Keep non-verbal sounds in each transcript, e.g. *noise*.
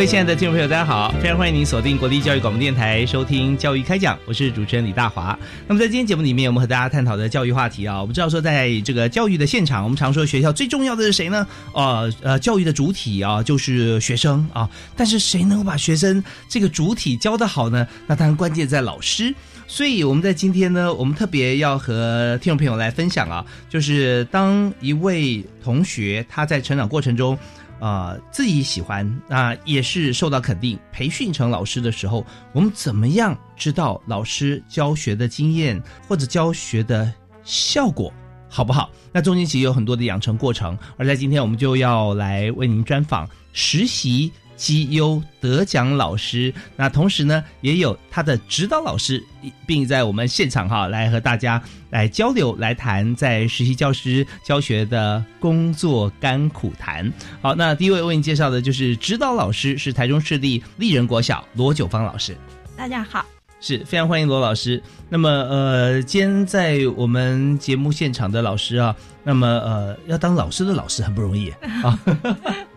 各位亲爱的听众朋友，大家好！非常欢迎您锁定国立教育广播电台收听《教育开讲》，我是主持人李大华。那么在今天节目里面，我们和大家探讨的教育话题啊，我们知道说，在这个教育的现场，我们常说学校最重要的是谁呢？呃呃，教育的主体啊，就是学生啊。但是谁能够把学生这个主体教得好呢？那当然关键在老师。所以我们在今天呢，我们特别要和听众朋友来分享啊，就是当一位同学他在成长过程中。啊，自己喜欢啊，也是受到肯定，培训成老师的时候，我们怎么样知道老师教学的经验或者教学的效果好不好？那中间其实有很多的养成过程，而在今天我们就要来为您专访实习。绩优得奖老师，那同时呢，也有他的指导老师，并在我们现场哈来和大家来交流，来谈在实习教师教学的工作甘苦谈。好，那第一位为你介绍的就是指导老师，是台中市立丽人国小罗九芳老师。大家好，是非常欢迎罗老师。那么呃，今天在我们节目现场的老师啊，那么呃，要当老师的老师很不容易啊。*laughs*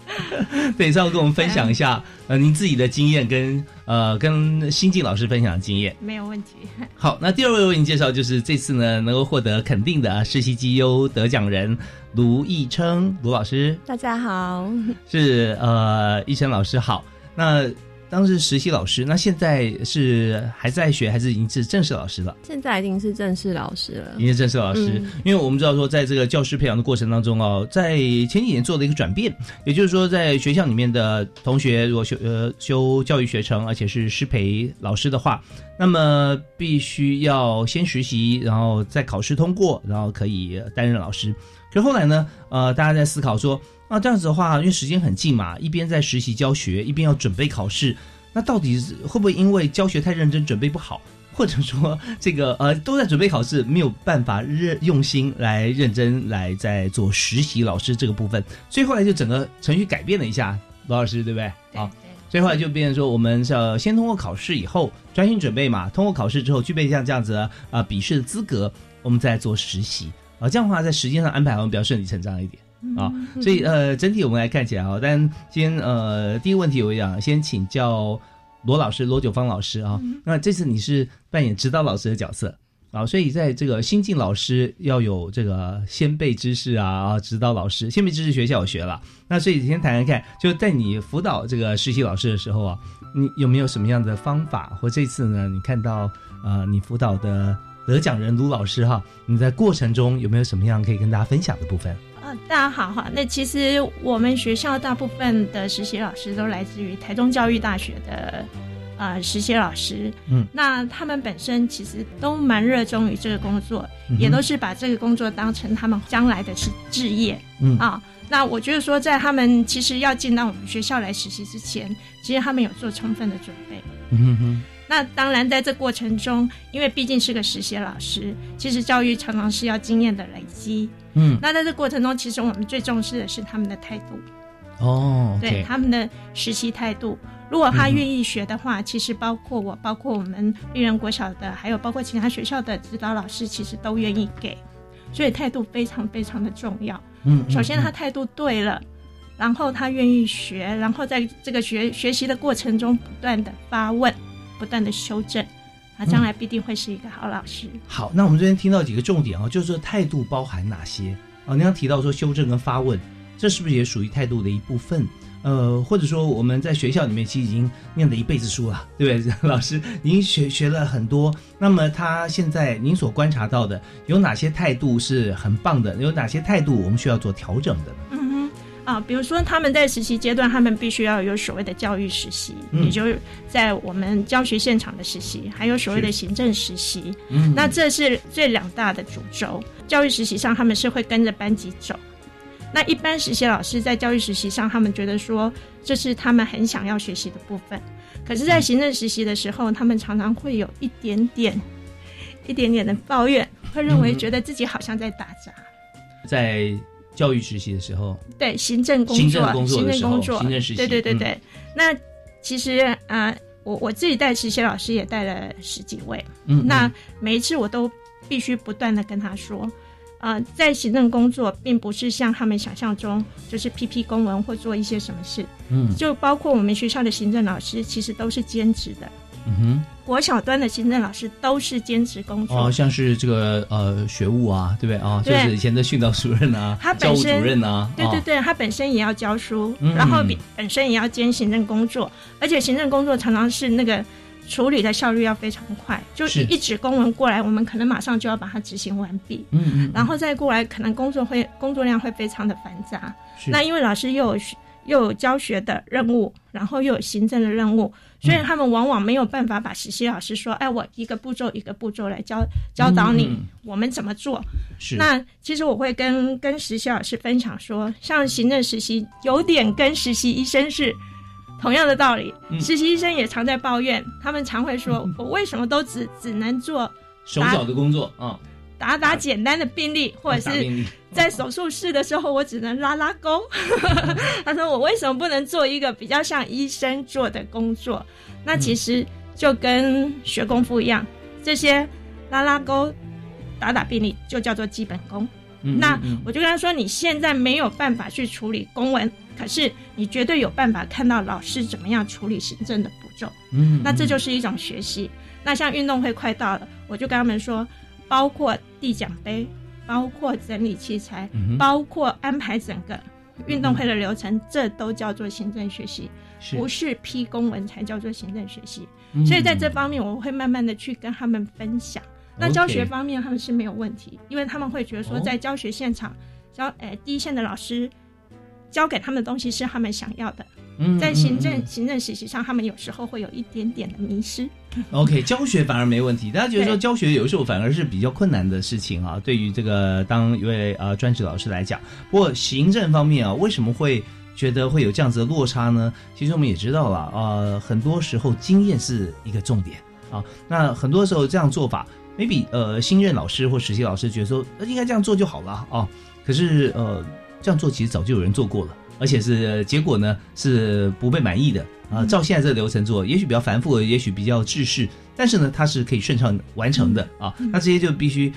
等一下，跟我们分享一下 *laughs* 呃您自己的经验，跟呃跟新进老师分享的经验，没有问题。*laughs* 好，那第二位为您介绍就是这次呢能够获得肯定的实习绩优得奖人卢义琛卢老师。大家好，*laughs* 是呃义琛老师好。那当时实习老师，那现在是还在学，还是已经是正式老师了？现在已经是正式老师了，已经是正式老师。因为我们知道说，在这个教师培养的过程当中哦，在前几年做了一个转变，也就是说，在学校里面的同学如果修呃修教育学程，而且是师培老师的话，那么必须要先实习，然后再考试通过，然后可以担任老师。可后来呢，呃，大家在思考说。那这样子的话，因为时间很近嘛，一边在实习教学，一边要准备考试，那到底会不会因为教学太认真，准备不好，或者说这个呃都在准备考试，没有办法认用心来认真来在做实习老师这个部分，所以后来就整个程序改变了一下，罗老师对不对？好，所以后来就变成说，我们是要先通过考试以后专心准备嘛，通过考试之后具备像这样子啊笔试的资格，我们再做实习啊，这样的话在时间上安排好像比较顺理成章一点。啊，所以呃，整体我们来看起来啊，但先呃，第一个问题我讲，先请教罗老师罗九芳老师啊。那这次你是扮演指导老师的角色啊，所以在这个新进老师要有这个先辈知识啊啊，指导老师先辈知识学校有学了。那所以先谈谈看，就在你辅导这个实习老师的时候啊，你有没有什么样的方法？或这次呢，你看到呃，你辅导的得奖人卢老师哈，你在过程中有没有什么样可以跟大家分享的部分？大家好哈，那其实我们学校大部分的实习老师都来自于台中教育大学的呃实习老师，嗯，那他们本身其实都蛮热衷于这个工作，也都是把这个工作当成他们将来的是置业，嗯。啊，那我觉得说在他们其实要进到我们学校来实习之前，其实他们有做充分的准备，嗯哼。那当然，在这过程中，因为毕竟是个实习老师，其实教育常常是要经验的累积。嗯，那在这过程中，其实我们最重视的是他们的态度。哦，对他们的实习态度。如果他愿意学的话，其实包括我，包括我们丽人国小的，还有包括其他学校的指导老师，其实都愿意给。所以态度非常非常的重要。嗯，首先他态度对了，然后他愿意学，然后在这个学学习的过程中不断的发问。不断的修正，他将来必定会是一个好老师。好，那我们这边听到几个重点啊，就是说态度包含哪些啊？您刚提到说修正跟发问，这是不是也属于态度的一部分？呃，或者说我们在学校里面其实已经念了一辈子书了，对不对？*laughs* 老师，您学学了很多，那么他现在您所观察到的有哪些态度是很棒的？有哪些态度我们需要做调整的呢？嗯哼，啊，比如说他们在实习阶段，他们必须要有所谓的教育实习，也就是在我们教学现场的实习，还有所谓的行政实习。嗯，那这是最两大的主轴。教育实习上，他们是会跟着班级走。那一般实习老师在教育实习上，他们觉得说这是他们很想要学习的部分，可是，在行政实习的时候，他们常常会有一点点、一点点的抱怨，会认为觉得自己好像在打杂。在教育实习的时候，对行政工作、行政工作、行政工作、行政实习，对对对对。那其实啊，我我自己带实习老师也带了十几位，嗯，那每一次我都必须不断的跟他说。呃，在行政工作，并不是像他们想象中，就是批批公文或做一些什么事。嗯，就包括我们学校的行政老师，其实都是兼职的。嗯哼，国小端的行政老师都是兼职工作。哦，像是这个呃学务啊，对不对啊？就是以前的训导主任啊，教务主任啊。对对对，他本身也要教书，然后本身也要兼行政工作，而且行政工作常常是那个。处理的效率要非常快，就一纸公文过来，我们可能马上就要把它执行完毕。嗯嗯，然后再过来，可能工作会工作量会非常的繁杂。那因为老师又有又有教学的任务，然后又有行政的任务，所以他们往往没有办法把实习老师说：“哎，我一个步骤一个步骤来教教导你，我们怎么做。”是。那其实我会跟跟实习老师分享说，像行政实习有点跟实习医生是。同样的道理，实习医生也常在抱怨，他们常会说：“我为什么都只只能做手脚的工作啊？打打简单的病例，或者是在手术室的时候，我只能拉拉钩。*laughs* ”他说：“我为什么不能做一个比较像医生做的工作？”那其实就跟学功夫一样，这些拉拉钩、打打病例就叫做基本功。那我就跟他说：“你现在没有办法去处理公文。”可是你绝对有办法看到老师怎么样处理行政的步骤，嗯，那这就是一种学习。那像运动会快到了，我就跟他们说，包括递奖杯，包括整理器材，包括安排整个运动会的流程，这都叫做行政学习，不是批公文才叫做行政学习。所以在这方面，我会慢慢的去跟他们分享。那教学方面，他们是没有问题，因为他们会觉得说，在教学现场教，诶，第一线的老师。教给他们的东西是他们想要的，在行政行政实习上，他们有时候会有一点点的迷失。*laughs* OK，教学反而没问题，大家觉得说教学有时候反而是比较困难的事情啊。对于这个当一位呃专职老师来讲，不过行政方面啊，为什么会觉得会有这样子的落差呢？其实我们也知道了，呃，很多时候经验是一个重点啊。那很多时候这样做法，maybe 呃新任老师或实习老师觉得说应该这样做就好了啊。可是呃。这样做其实早就有人做过了，而且是结果呢是不被满意的啊。照现在这个流程做，也许比较繁复，也许比较制式，但是呢它是可以顺畅完成的啊。那这些就必须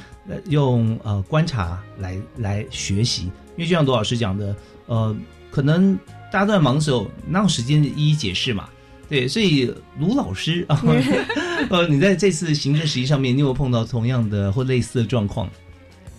用呃观察来来学习，因为就像罗老师讲的，呃，可能大家都在忙的时候，哪有时间一一解释嘛？对，所以卢老师啊，*laughs* *laughs* 呃，你在这次行政实习上面，你有碰到同样的或类似的状况？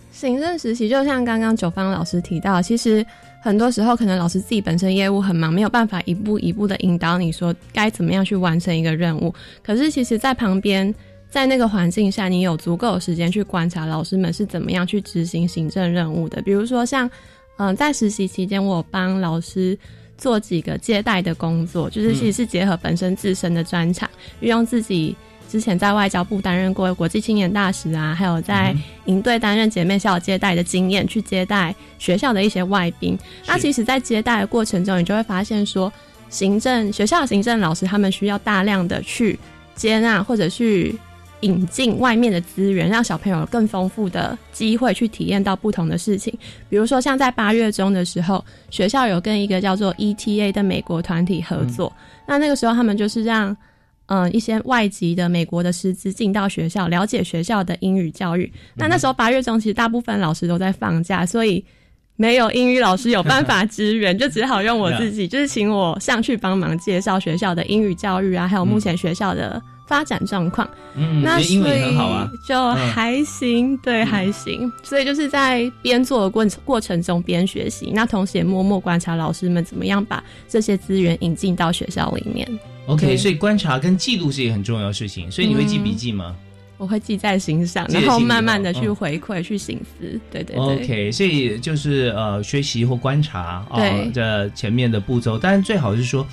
行政实习就像刚刚九方老师提到，其实很多时候可能老师自己本身业务很忙，没有办法一步一步的引导你说该怎么样去完成一个任务。可是其实，在旁边，在那个环境下，你有足够的时间去观察老师们是怎么样去执行行政任务的。比如说，像嗯，在实习期间，我帮老师做几个接待的工作，就是其实是结合本身自身的专长，运用自己。之前在外交部担任过国际青年大使啊，还有在营队担任姐妹校接待的经验，去接待学校的一些外宾。那其实，在接待的过程中，你就会发现说，行政学校的行政老师他们需要大量的去接纳或者去引进外面的资源，让小朋友更丰富的机会去体验到不同的事情。比如说，像在八月中的时候，学校有跟一个叫做 ETA 的美国团体合作，那那个时候他们就是让。嗯，一些外籍的美国的师资进到学校，了解学校的英语教育。那那时候八月中，其实大部分老师都在放假，所以没有英语老师有办法支援，就只好用我自己，就是请我上去帮忙介绍学校的英语教育啊，还有目前学校的发展状况。嗯，那英文也很好啊，就还行，对，还行。所以就是在边做的过过程中边学习，那同时也默默观察老师们怎么样把这些资源引进到学校里面。OK，所以观察跟记录是一个很重要的事情。所以你会记笔记吗？我会记在心上，然后慢慢的去回馈、去醒思。对对对。OK，所以就是呃，学习或观察啊，这前面的步骤。但是最好是说，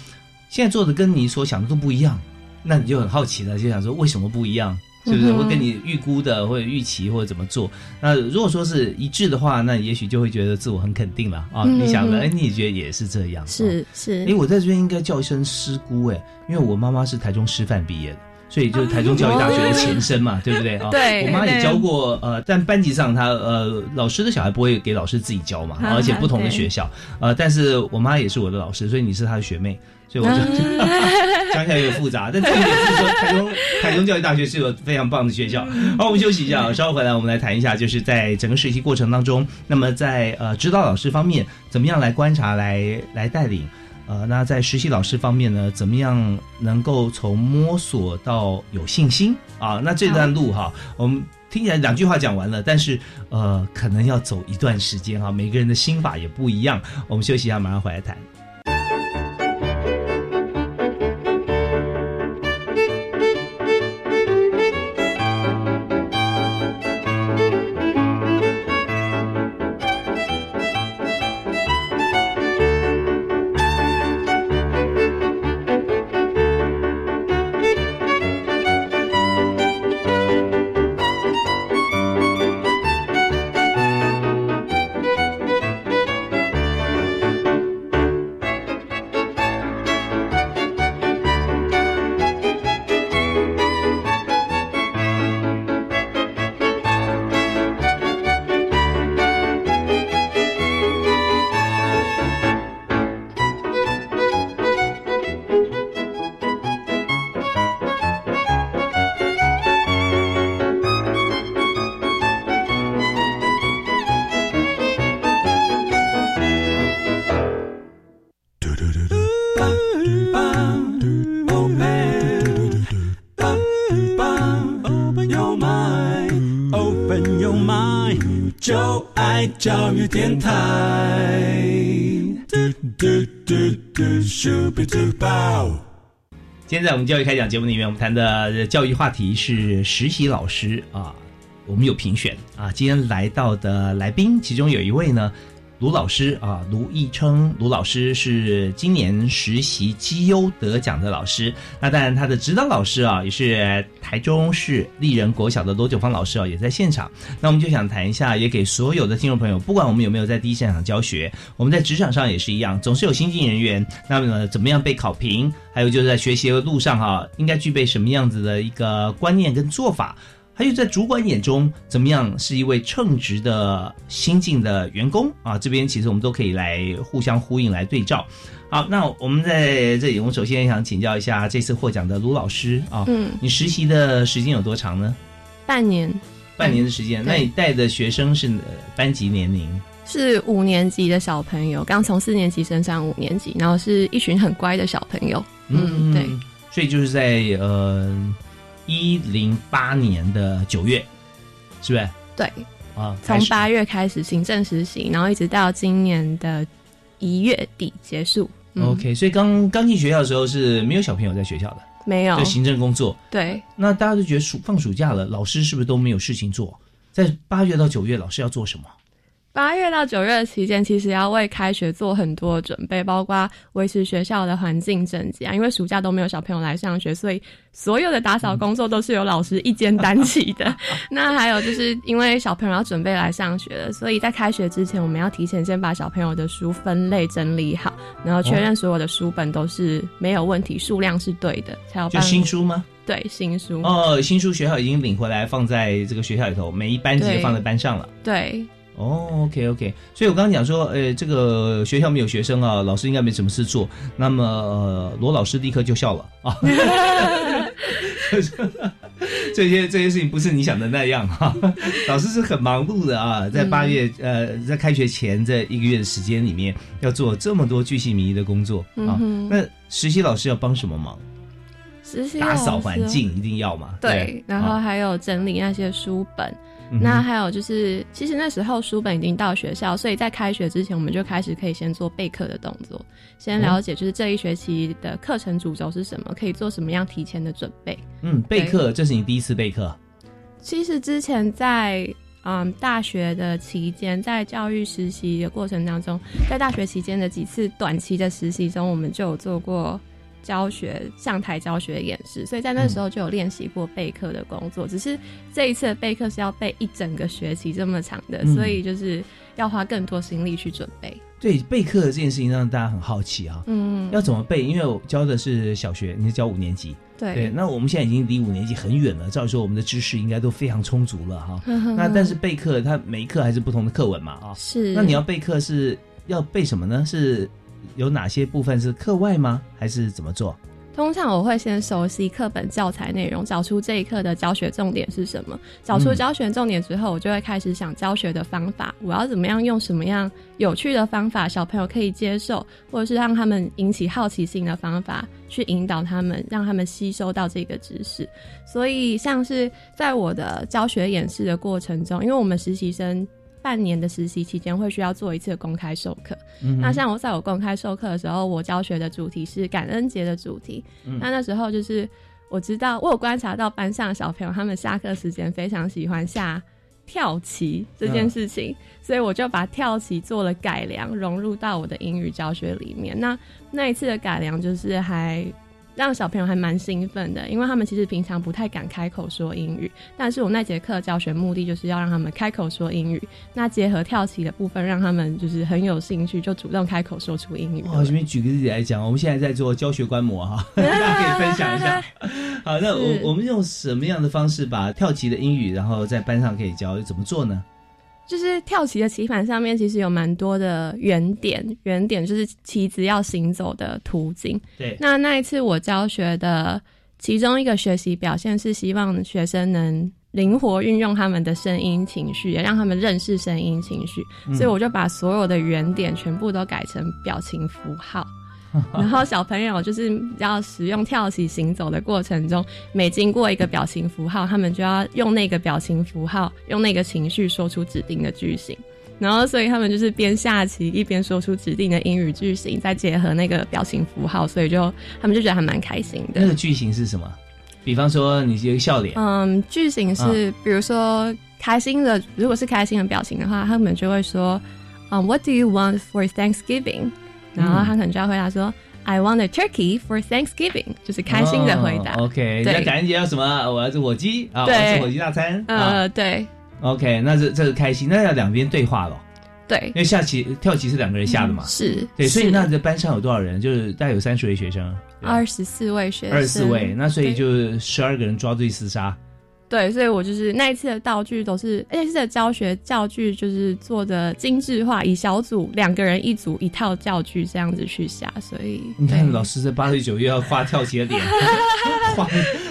现在做的跟你所想的都不一样，那你就很好奇了，就想说为什么不一样？是不是会跟你预估的或者预期或者怎么做？那如果说是一致的话，那也许就会觉得自我很肯定了啊。你想的，哎，你也觉得也是这样？是是。哎，我在这边应该叫一声师姑哎，因为我妈妈是台中师范毕业的。所以就是台中教育大学的前身嘛，对不对啊？*laughs* 对，我妈也教过，呃，但班级上她呃老师的小孩不会给老师自己教嘛，而且不同的学校，呃，但是我妈也是我的老师，所以你是她的学妹，所以我就讲起来有点复杂。但重点是说，台中 *laughs* 台中教育大学是个非常棒的学校。好，我们休息一下，稍后回来我们来谈一下，就是在整个实习过程当中，那么在呃指导老师方面，怎么样来观察、来来带领。呃，那在实习老师方面呢，怎么样能够从摸索到有信心啊？那这段路哈，我们听起来两句话讲完了，但是呃，可能要走一段时间哈，每个人的心法也不一样。我们休息一下，马上回来谈。教育电台。今天在我们教育开讲节目里面，我们谈的教育话题是实习老师啊，我们有评选啊，今天来到的来宾，其中有一位呢。卢老师啊，卢义称卢老师是今年实习绩优得奖的老师。那当然，他的指导老师啊，也是台中市丽人国小的罗九芳老师啊，也在现场。那我们就想谈一下，也给所有的听众朋友，不管我们有没有在第一现场教学，我们在职场上也是一样，总是有新进人员。那么呢，怎么样被考评？还有就是在学习的路上哈，应该具备什么样子的一个观念跟做法？还有在主管眼中怎么样是一位称职的新进的员工啊？这边其实我们都可以来互相呼应来对照。好，那我们在这里，我们首先想请教一下这次获奖的卢老师啊，嗯，你实习的时间有多长呢？半年，半年的时间。那你带的学生是班级年龄？是五年级的小朋友，刚从四年级升上五年级，然后是一群很乖的小朋友。嗯，对。所以就是在呃。一零八年的九月，是不是？对，啊，从八月开始行政实习，然后一直到今年的一月底结束。OK，所以刚刚进学校的时候是没有小朋友在学校的，没有，就行政工作。对，那大家都觉得暑放暑假了，老师是不是都没有事情做？在八月到九月，老师要做什么？八月到九月的期间，其实要为开学做很多准备，包括维持学校的环境整洁啊。因为暑假都没有小朋友来上学，所以所有的打扫工作都是由老师一肩担起的。*laughs* 那还有就是因为小朋友要准备来上学了，所以在开学之前，我们要提前先把小朋友的书分类整理好，然后确认所有的书本都是没有问题，数量是对的，才有。就新书吗？对，新书。哦，新书学校已经领回来，放在这个学校里头，每一班级放在班上了。对。哦，OK OK，所以我刚刚讲说，呃，这个学校没有学生啊，老师应该没什么事做。那么罗老师立刻就笑了啊，*laughs* 这些这些事情不是你想的那样哈。*laughs* 老师是很忙碌的啊，在八月呃，在开学前这一个月的时间里面，要做这么多巨细靡遗的工作啊。那实习老师要帮什么忙？实习打扫环境一定要嘛。对，然后啊还有整理那些书本。嗯那还有就是，其实那时候书本已经到学校，所以在开学之前，我们就开始可以先做备课的动作，先了解就是这一学期的课程主轴是什么，可以做什么样提前的准备。嗯，备课，这是你第一次备课。其实之前在嗯大学的期间，在教育实习的过程当中，在大学期间的几次短期的实习中，我们就有做过教学上台教学演示，所以在那时候就有练习过备课的工作。只是这一次的备课是要备一整个学期这么长的，嗯所以就是要花更多心力去准备。对备课这件事情让大家很好奇啊，嗯，要怎么备？因为我教的是小学，你是教五年级，对对，那我们现在已经离五年级很远了，照理说我们的知识应该都非常充足了哈。那 *laughs* 那但是备课，它每一课还是不同的课文嘛啊。是那你要备课是要备什么呢？是有哪些部分是课外吗？还是怎么做？通常我会先熟悉课本教材内容，找出这一课的教学重点是什么。找出嗯教学重点之后，我就会开始想教学的方法，我要怎么样用什么样有趣的方法，小朋友可以接受，或者是让他们引起好奇心的方法，去引导他们，让他们吸收到这个知识。所以，像是在我的教学演示的过程中，因为我们实习生。半年的实习期间会需要做一次公开授课，嗯那像我在我公开授课的时候，我教学的主题是感恩节的主题。嗯那那时候就是我知道，我有观察到班上的小朋友，他们下课时间非常喜欢下跳棋这件事情，所以我就把跳棋做了改良，融入到我的英语教学里面。那那一次的改良就是还。让小朋友还蛮兴奋的，因为他们其实平常不太敢开口说英语，但是我那节课教学目的就是要让他们开口说英语。那结合跳棋的部分，让他们就是很有兴趣，就主动开口说出英语了。哇，这边举个例子来讲，我们现在在做教学观摩哈，大家可以分享一下。好，那我我们用什么样的方式把跳棋的英语，然后在班上可以教，怎么做呢？就是跳棋的棋盘上面其实有蛮多的圆点，圆点就是棋子要行走的途径。对，那那一次我教学的其中一个学习表现是希望学生能灵活运用他们的声音情绪，也让他们认识声音情绪。嗯所以我就把所有的圆点全部都改成表情符号。*laughs* 然后小朋友就是要使用跳起行走的过程中，每经过一个表情符号，他们就要用那个表情符号，用那个情绪说出指定的句型。然后，所以他们就是边下棋一边说出指定的英语句型，再结合那个表情符号，所以就他们就觉得还蛮开心的那。个句型是什么？比方说你有一个笑脸，嗯，句型啊是比如说开心的，如果是开心的表情的话，他们就会说，嗯，What do you want for Thanksgiving？然后他可能就要回答说、i want a turkey for Thanksgiving，就是开心的回答。哦 OK，对那感恩节要什么？我要吃火鸡啊，我对要吃火鸡大餐啊。呃，对 OK，那这这个开心，那要两边对话咯，对因，为下棋跳棋是两个人下的嘛。是，对，所以那这班上有多少人？就是大概有三十位学生，二十四位学生，二十四位，那所以对就十二个人抓对厮杀。对，所以我就是那一次的道具都是，而且是的教学教具就是做的精致化，以小组两个人一组一套教具这样子去下，所以你看老师这八岁九月要画跳起的脸，画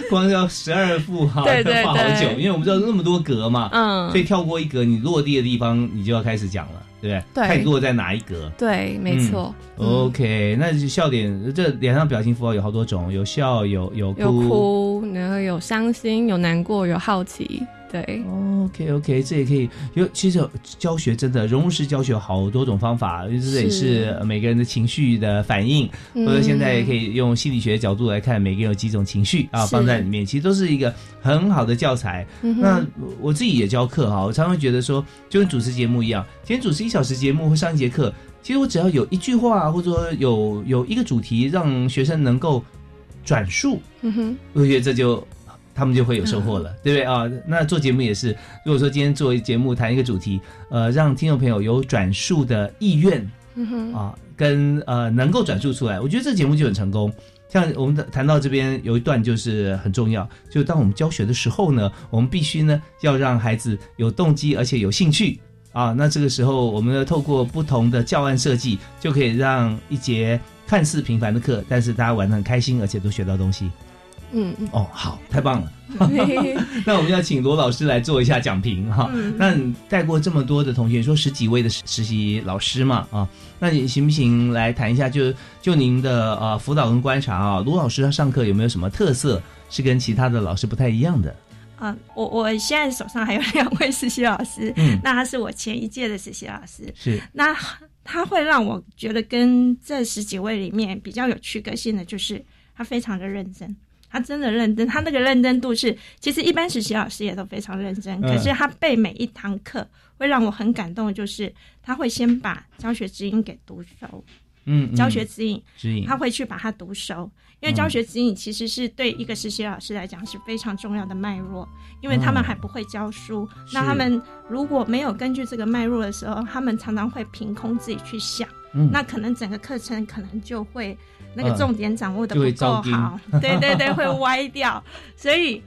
光要十二幅哈，对对 *laughs* 要画好久，因为我们知道那么多格嘛，嗯，所以跳过一格，你落地的地方你就要开始讲了，对不对？对看你落在哪一格。对，没错，嗯 OK，那就笑点，这脸上表情符号有好多种，有笑，有有哭。有哭，然后有伤心，有难过，有好奇，对，OK OK，这也可以有。其实教学真的融入式教学有好多种方法，这也是每个人的情绪的反应，嗯。或者现在也可以用心理学角度来看，每个人有几种情绪啊，放在里面，其实都是一个很好的教材。嗯那我自己也教课哈，我常常会觉得说，就跟主持节目一样，今天主持一小时节目或上一节课，其实我只要有一句话，或者说有有一个主题，让学生能够转述，嗯哼，我觉得这就他们就会有收获了，嗯对不对啊？那做节目也是，如果说今天做节目谈一个主题，呃，让听众朋友有转述的意愿嗯哼，啊，跟呃能够转述出来，我觉得这节目就很成功。像我们谈到这边有一段就是很重要，就是当我们教学的时候呢，我们必须呢要让孩子有动机，而且有兴趣啊。那这个时候，我们呢透过不同的教案设计，就可以让一节看似平凡的课，但是大家玩得很开心，而且都学到东西。嗯，哦，好，太棒了。*laughs* *laughs* 那我们要请罗老师来做一下讲评哈。那你带过这么多的同学，说十几位的实习老师嘛啊？那你行不行来谈一下？就就您的呃辅导跟观察啊，罗老师他上课有没有什么特色是跟其他的老师不太一样的？啊，我我现在手上还有两位实习老师，嗯，那他是我前一届的实习老师，是那他会让我觉得跟这十几位里面比较有区隔性的，就是他非常的认真。他真的认真，他那个认真度是，其实一般实习老师也都非常认真，可是他背每一堂课会让我很感动，就是他会先把教学指引给读熟，嗯，教学指引，指引，他会去把它读熟，因为教学指引其实是对一个实习老师来讲是非常重要的脉络，因为他们还不会教书，那他们如果没有根据这个脉络的时候，他们常常会凭空自己去想，嗯。那可能整个课程可能就会。那个重点掌握的不够好，*laughs* 对对对，会歪掉。所以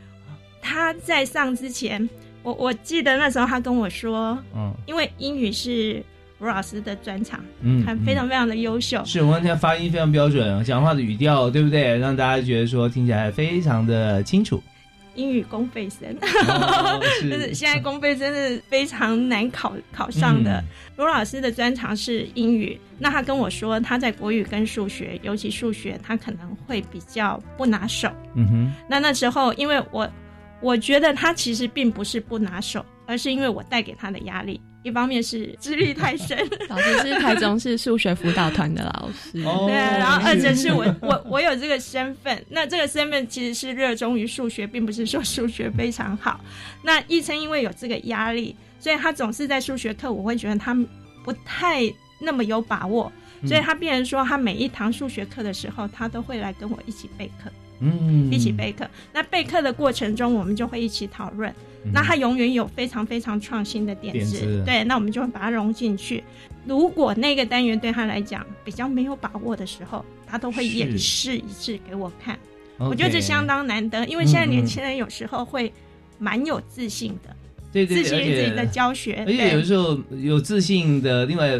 他在上之前，我我记得那时候他跟我说，嗯，因为英语是吴老师的专场，嗯，他非常非常的优秀。是我们现在发音非常标准，讲话的语调对不对？让大家觉得说听起来非常的清楚。英语公费生，就是现在公费生是非常难考考上的。罗老师的专长是英语，那他跟我说他在国语跟数学，尤其数学他可能会比较不拿手。嗯哼，那那时候因为我我觉得他其实并不是不拿手，而是因为我带给他的压力。一方面是资历太深，*laughs* 老师是台中市数学辅导团的老师，对，然后二者是我我我有这个身份，那这个身份其实是热衷于数学，并不是说数学非常好。那一生因为有这个压力，所以他总是在数学课，我会觉得他不太那么有把握，所以他变成说他每一堂数学课的时候，他都会来跟我一起备课，嗯，一起备课。那备课的过程中，我们就会一起讨论。那他永远有非常非常创新的点子，对，那我们就会把它融进去。如果那个单元对他来讲比较没有把握的时候，他都会演示一次给我看。我觉得这相当难得，因为现在年轻人有时候会蛮有自信的，对对，自信自己的教学，而且有时候有自信的另外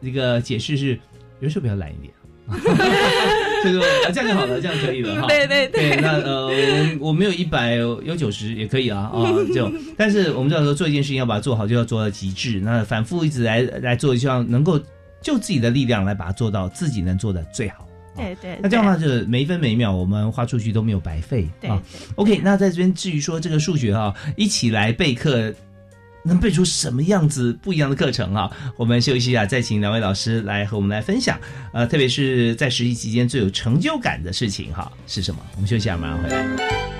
一个解释是，有时候比较懒一点。*laughs* 这个这样就好了，这样可以了哈。对对对，那呃，我我没有一百，有九十也可以啊啊，就但是我们知道说做一件事情要把它做好，就要做到极致。那反复一直来来做，希望能够就自己的力量来把它做到自己能做的最好。对对。那这样的话，就是每一分每一秒我们花出去都没有白费啊。OK，那在这边至于说这个数学哈，一起来备课。能背出什么样子不一样的课程啊？我们休息一下，再请两位老师来和我们来分享。呃，特别是在实习期间最有成就感的事情哈是什么？我们休息一下，马上回来。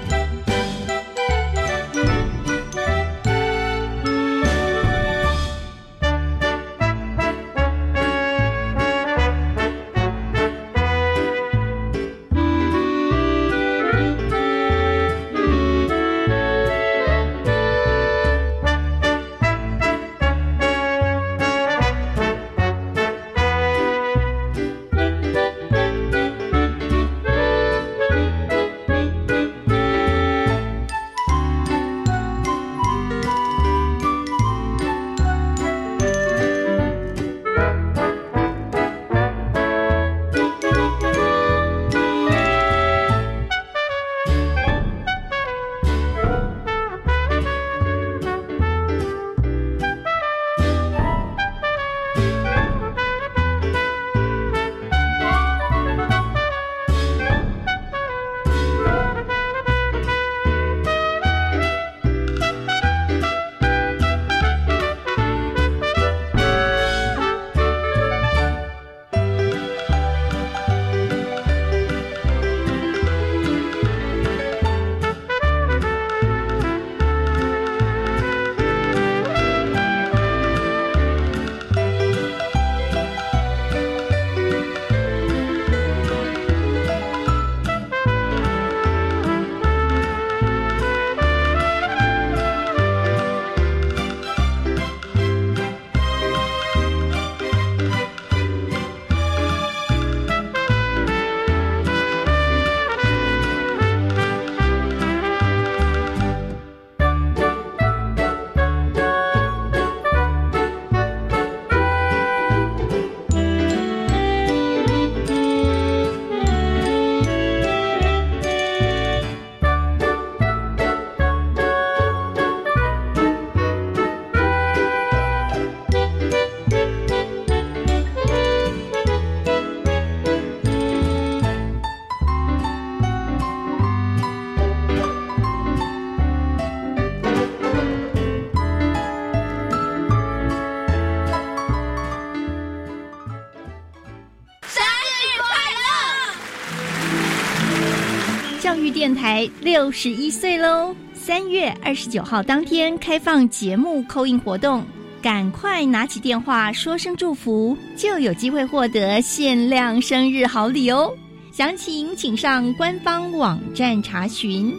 六十一岁喽！三月二十九号当天开放节目扣印活动，赶快拿起电话说声祝福，就有机会获得限量生日好礼哦！详情请上官方网站查询。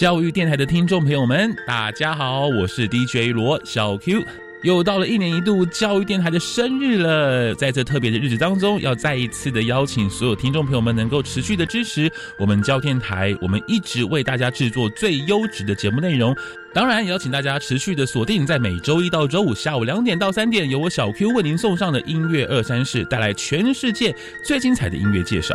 教育电台的听众朋友们，大家好，我是 DJ 罗小 Q。又到了一年一度教育电台的生日了，在这特别的日子当中，要再一次的邀请所有听众朋友们能够持续的支持我们教电台，我们一直为大家制作最优质的节目内容。当然，也邀请大家持续的锁定在每周一到周五下午两点到三点，由我小 Q 为您送上的音乐二三事，带来全世界最精彩的音乐介绍。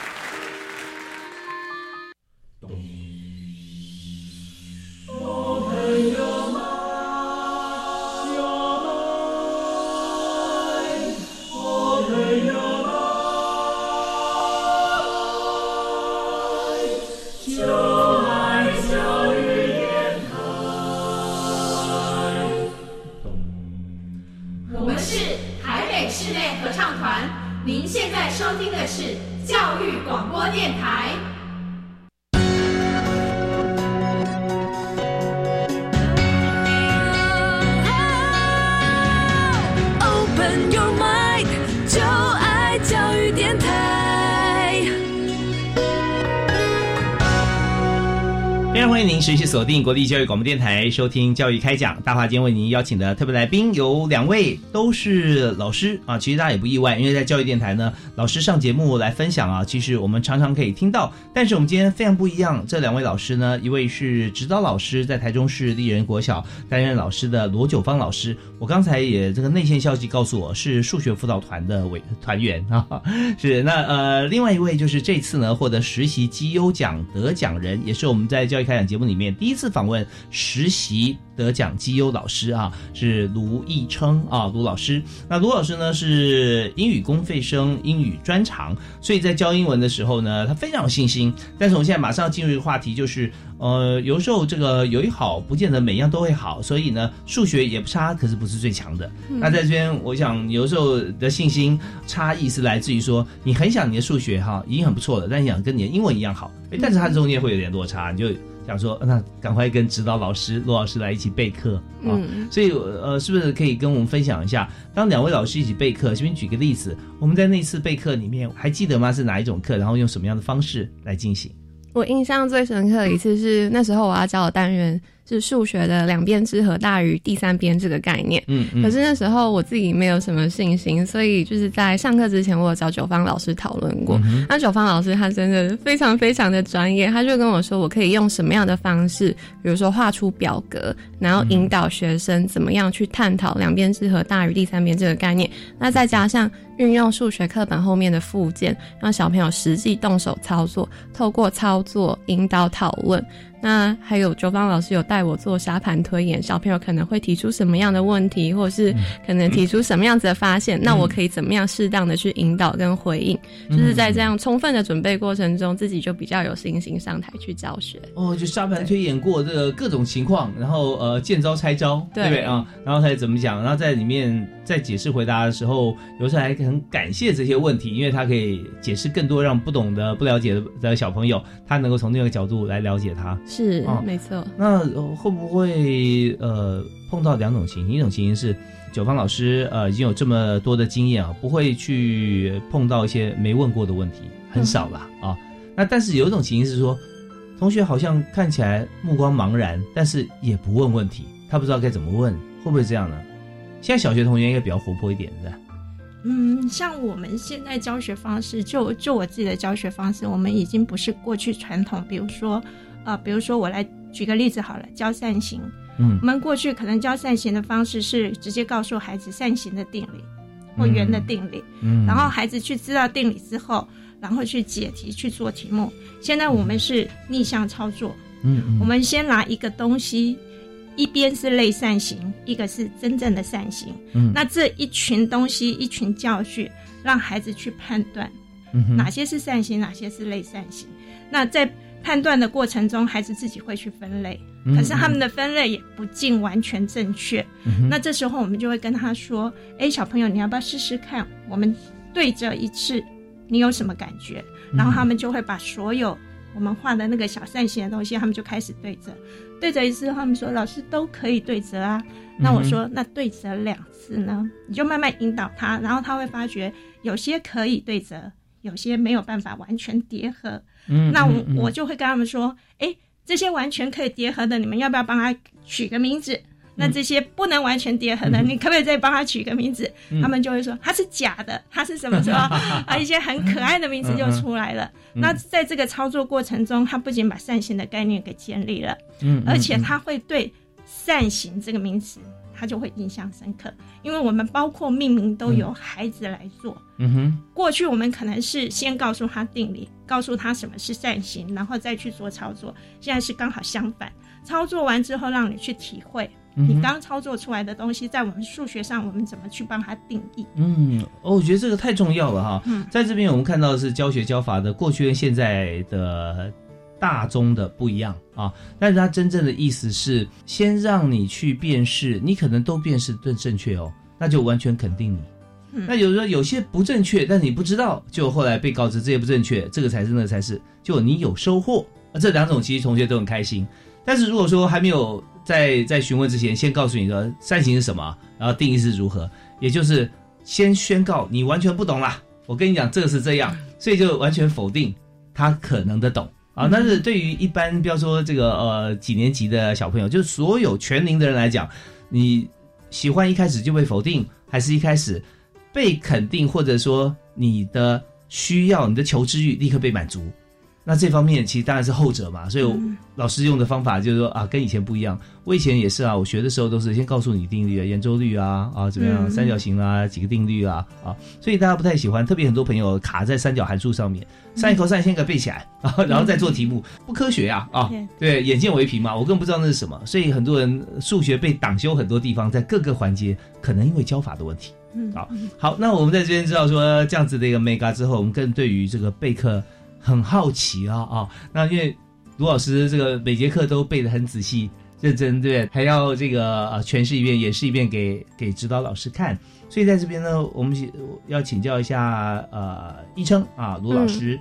和电台。欢迎您持续锁定国立教育广播电台，收听教育开讲。大华今天为您邀请的特别来宾有两位，都是老师啊。其实大家也不意外，因为在教育电台呢，老师上节目来分享啊，其实我们常常可以听到。但是我们今天非常不一样，这两位老师呢，一位是指导老师，在台中市立人国小担任老师的罗九芳老师。我刚才也这个内线消息告诉我是数学辅导团的委团员啊。是那呃，另外一位就是这次呢获得实习绩优奖得奖人，也是我们在教育开讲节目里。面第一次访问实习得奖绩优老师啊，是卢义称啊，卢老师。那卢老师呢是英语公费生，英语专长，所以在教英文的时候呢，他非常有信心。但是我们现在马上要进入一个话题，就是呃，有时候这个有一好，不见得每样都会好，所以呢，数学也不差，可是不是最强的。那在这边，我想有时候的信心差异是来自于说，你很想你的数学哈已经很不错了，但你想跟你的英文一样好，哎，但是它中间会有点落差，你就。想说，那赶快跟指导老师罗老师来一起备课啊！所以，呃，是不是可以跟我们分享一下，当两位老师一起备课，这边举个例子，我们在那次备课里面还记得吗？是哪一种课？然后用什么样的方式来进行？我印象最深刻的一次是那时候我要教的单元。是数学的两边之和大于第三边这个概念，嗯，可是那时候我自己没有什么信心，所以就是在上课之前，我有找九方老师讨论过。那九方老师他真的非常非常的专业，他就跟我说，我可以用什么样的方式，比如说画出表格，然后引导学生怎么样去探讨两边之和大于第三边这个概念。那再加上运用数学课本后面的附件，让小朋友实际动手操作，透过操作引导讨论。那还有周芳老师有带我做沙盘推演，小朋友可能会提出什么样的问题，或者是可能提出什么样子的发现，那我可以怎么样适当的去引导跟回应？就是在这样充分的准备过程中，自己就比较有信心上台去教学。哦，就沙盘推演过这个各种情况，然后呃见招拆招，对不对啊？然后他怎么讲？然后在里面在解释回答的时候，有时候还很感谢这些问题，因为他可以解释更多，让不懂的、不了解的小朋友，他能够从那个角度来了解他。是，没错。那会不会呃碰到两种情形？一种情形是九方老师呃已经有这么多的经验啊，不会去碰到一些没问过的问题，很少了啊。那但是有一种情形是说，同学好像看起来目光茫然，但是也不问问题，他不知道该怎么问，会不会这样呢？现在小学同学应该比较活泼一点，是吧？嗯，像我们现在教学方式，就就我自己的教学方式，我们已经不是过去传统，比如说，呃，比如说我来举个例子好了，教扇形。嗯，我们过去可能教扇形的方式是直接告诉孩子扇形的定理或圆的定理，嗯，然后孩子去知道定理之后，然后去解题去做题目。现在我们是逆向操作，嗯，我们先拿一个东西。一边是类扇形，一个是真正的扇形。嗯，那这一群东西，一群教具，让孩子去判断，哪些是扇形，哪些是类扇形。那在判断的过程中，孩子自己会去分类，可是他们的分类也不尽完全正确。那这时候我们就会跟他说：“哎，小朋友，你要不要试试看？我们对着一次，你有什么感觉？”然后他们就会把所有我们画的那个小扇形的东西，他们就开始对着。对折一次，他们说老师都可以对折啊。那我说那对折两次呢？你就慢慢引导他，然后他会发觉有些可以对折，有些没有办法完全叠合。嗯，那我我就会跟他们说，哎，这些完全可以叠合的，你们要不要帮他取个名字？那这些不能完全叠合的，你可不可以再帮他取个名字？他们就会说他是假的，他是什么什么 *laughs* 啊？一些很可爱的名字就出来了。那在这个操作过程中，他不仅把扇形的概念给建立了，嗯，而且他会对扇形这个名词，他就会印象深刻。因为我们包括命名都由孩子来做。嗯哼，过去我们可能是先告诉他定理，告诉他什么是扇形，然后再去做操作。现在是刚好相反，操作完之后让你去体会。你刚操作出来的东西，在我们数学上，我们怎么去帮它定义？嗯，哦，我觉得这个太重要了哈。嗯，在这边我们看到的是教学教法的过去跟现在的大中的不一样啊，但是它真正的意思是先让你去辨识，你可能都辨识正正确哦，那就完全肯定你。那有时候有些不正确，但你不知道，就后来被告知这些不正确，这个才是那才是，就你有收获。这两种其实同学都很开心。但是如果说还没有。在在询问之前，先告诉你说善行是什么，然后定义是如何，也就是先宣告你完全不懂啦。我跟你讲，这个是这样，所以就完全否定他可能的懂啊。但是对于一般，比方说这个呃几年级的小朋友，就是所有全龄的人来讲，你喜欢一开始就被否定，还是一开始被肯定，或者说你的需要、你的求知欲立刻被满足？那这方面其实当然是后者嘛，所以老师用的方法就是说啊，跟以前不一样。我以前也是啊，我学的时候都是先告诉你定律啊、圆周率啊啊怎么样，三角形啊几个定律啊啊，所以大家不太喜欢，特别很多朋友卡在三角函数上面，上一口上先给背起来啊，*laughs* 然后再做题目，不科学呀啊，对，眼见为凭嘛，我更不知道那是什么，所以很多人数学被挡修很多地方，在各个环节可能因为教法的问题。嗯，好，好，那我们在这边知道说这样子的一个 mega 之后，我们更对于这个备课。很好奇啊啊！那因为卢老师这个每节课都背得很仔细、认真，对，还要这个呃诠释一遍、演示一遍给给指导老师看。所以在这边呢，我们要请教一下呃，医生啊，卢老师。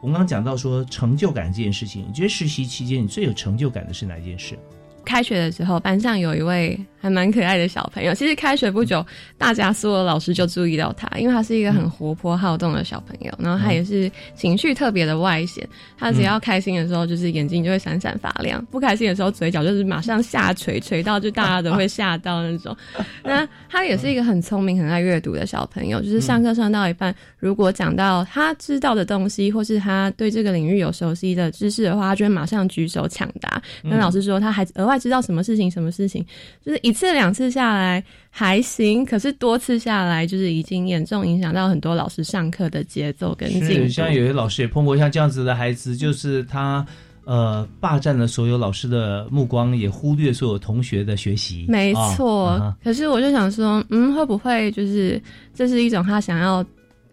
我们刚刚讲到说成就感这件事情，你觉得实习期间你最有成就感的是哪一件事？开学的时候，班上有一位还蛮可爱的小朋友。其实开学不久，大家所有老师就注意到他，因为他是一个很活泼好动的小朋友。然后他也是情绪特别的外显，他只要开心的时候，就是眼睛就会闪闪发亮；不开心的时候，嘴角就是马上下垂，垂到就大家都会吓到那种。*laughs* 那他也是一个很聪明、很爱阅读的小朋友。就是上课上到一半，如果讲到他知道的东西，或是他对这个领域有熟悉的知识的话，他就会马上举手抢答，跟老师说他还额外。知道什么事情，什么事情，就是一次两次下来还行，可是多次下来，就是已经严重影响到很多老师上课的节奏跟进度。像有些老师也碰过像这样子的孩子，就是他呃霸占了所有老师的目光，也忽略所有同学的学习。没错，可是我就想说，嗯，会不会就是这是一种他想要。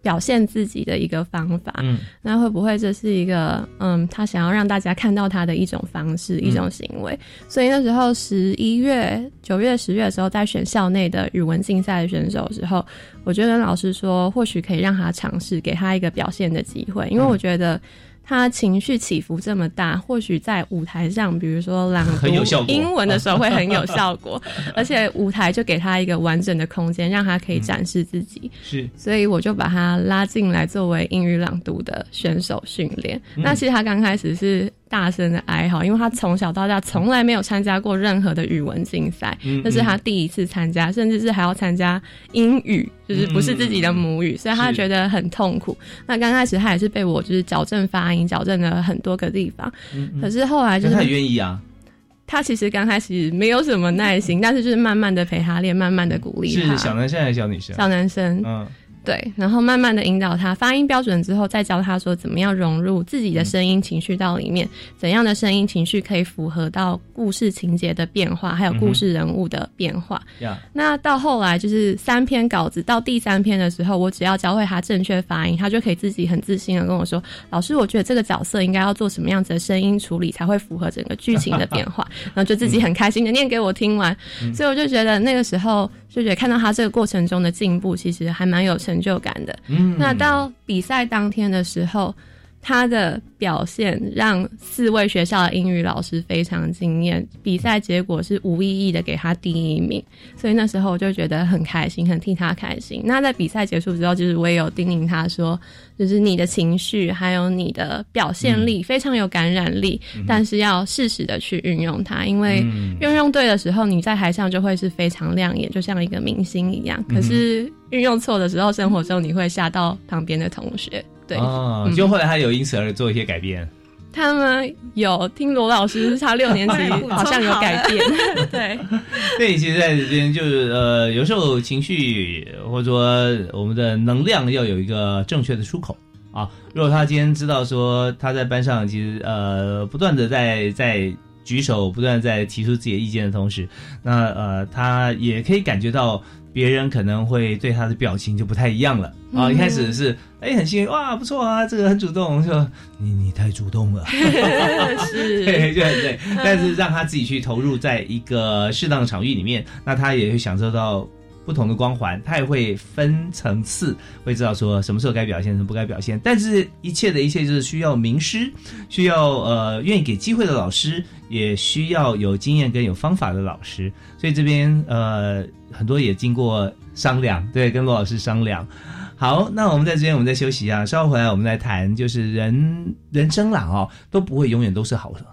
表现自己的一个方法，嗯，那会不会这是一个，嗯，他想要让大家看到他的一种方式、一种行为？所以那时候十一月、九月、十月的时候，在选校内的语文竞赛选手的时候，我就跟老师说，或许可以让他尝试，给他一个表现的机会，因为我觉得。他情绪起伏这么大，或许在舞台上，比如说朗读 *laughs* 英文的时候会很有效果，*laughs* 而且舞台就给他一个完整的空间，让他可以展示自己。是，所以我就把他拉进来作为英语朗读的选手训练。那其实他刚开始是。大声的哀嚎，因为他从小到大从来没有参加过任何的语文竞赛，这是他第一次参加，甚至是还要参加英语，就是不是自己的母语，所以他觉得很痛苦。那刚开始他也是被我就是矫正发音，矫正了很多个地方，可是后来就是他愿意啊。他其实刚开始没有什么耐心，但是就是慢慢的陪他练，慢慢的鼓励他。是小男生还是小女生？小男生。嗯。对，然后慢慢的引导他发音标准之后，再教他说怎么样融入自己的声音情绪到里面，怎样的声音情绪可以符合到故事情节的变化，还有故事人物的变化。那到后来就是三篇稿子到第三篇的时候，我只要教会他正确发音，他就可以自己很自信的跟我说：“老师，我觉得这个角色应该要做什么样子的声音处理才会符合整个剧情的变化。*laughs* ”然后就自己很开心的念给我听完，所以我就觉得那个时候。就觉得看到他这个过程中的进步，其实还蛮有成就感的。嗯，那到比赛当天的时候。他的表现让四位学校的英语老师非常惊艳，比赛结果是无意义的给他第一名，所以那时候我就觉得很开心，很替他开心。那在比赛结束之后，就是我也有叮咛他说，就是你的情绪还有你的表现力非常有感染力，但是要适时的去运用它，因为运用对的时候，你在台上就会是非常亮眼，就像一个明星一样。可是运用错的时候，生活中你会吓到旁边的同学。哦，就后来他有因此而做一些改变。他们有听罗老师，他六年级 *laughs* 好像有改变。*laughs* 对，*laughs* 对，其实在这边就是呃，有时候情绪或者说我们的能量要有一个正确的出口啊。如果他今天知道说他在班上其实呃不断的在在举手，不断在提出自己的意见的同时，那呃他也可以感觉到。别人可能会对他的表情就不太一样了啊！一开始是哎很幸运哇不错啊，这个很主动，就你你太主动了，*laughs* *laughs* 是，对对对。但是让他自己去投入在一个适当的场域里面，那他也会享受到不同的光环，他也会分层次，会知道说什么时候该表现，什么不该表现。但是一切的一切就是需要名师，需要呃愿意给机会的老师，也需要有经验跟有方法的老师。所以这边呃。很多也经过商量，对，跟罗老师商量。好，那我们在这边，我们再休息啊，稍后回来我们再谈。就是人人生啦，哦，都不会永远都是好的，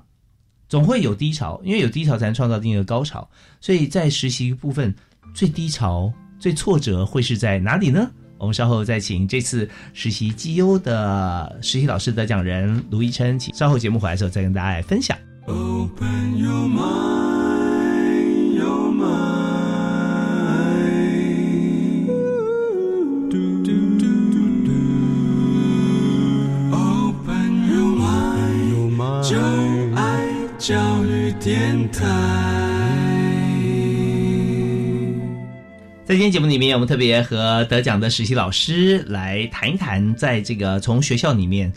总会有低潮，因为有低潮才能创造另一个高潮。所以在实习部分，最低潮、最挫折会是在哪里呢？我们稍后再请这次实习绩优的实习老师得奖人卢一琛，请稍后节目回来的时候再跟大家来分享。Open your mind, your mind. 就爱教育电台，在今天节目里面，我们特别和得奖的实习老师来谈一谈，在这个从学校里面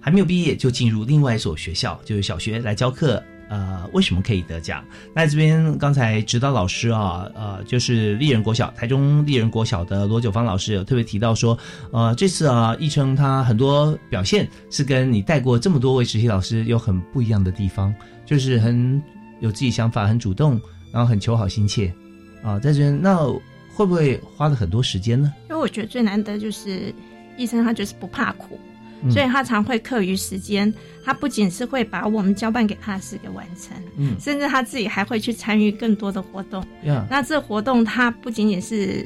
还没有毕业就进入另外一所学校，就是小学来教课。呃，为什么可以得奖？那这边刚才指导老师啊，呃，就是丽人国小台中丽人国小的罗九芳老师有特别提到说，呃，这次啊，易称他很多表现是跟你带过这么多位实习老师有很不一样的地方，就是很有自己想法，很主动，然后很求好心切啊，在这边那会不会花了很多时间呢？因为我觉得最难得就是医生他就是不怕苦。所以他常会课余时间，他不仅是会把我们交办给他的事给完成，嗯，甚至他自己还会去参与更多的活动。那这活动他不仅仅是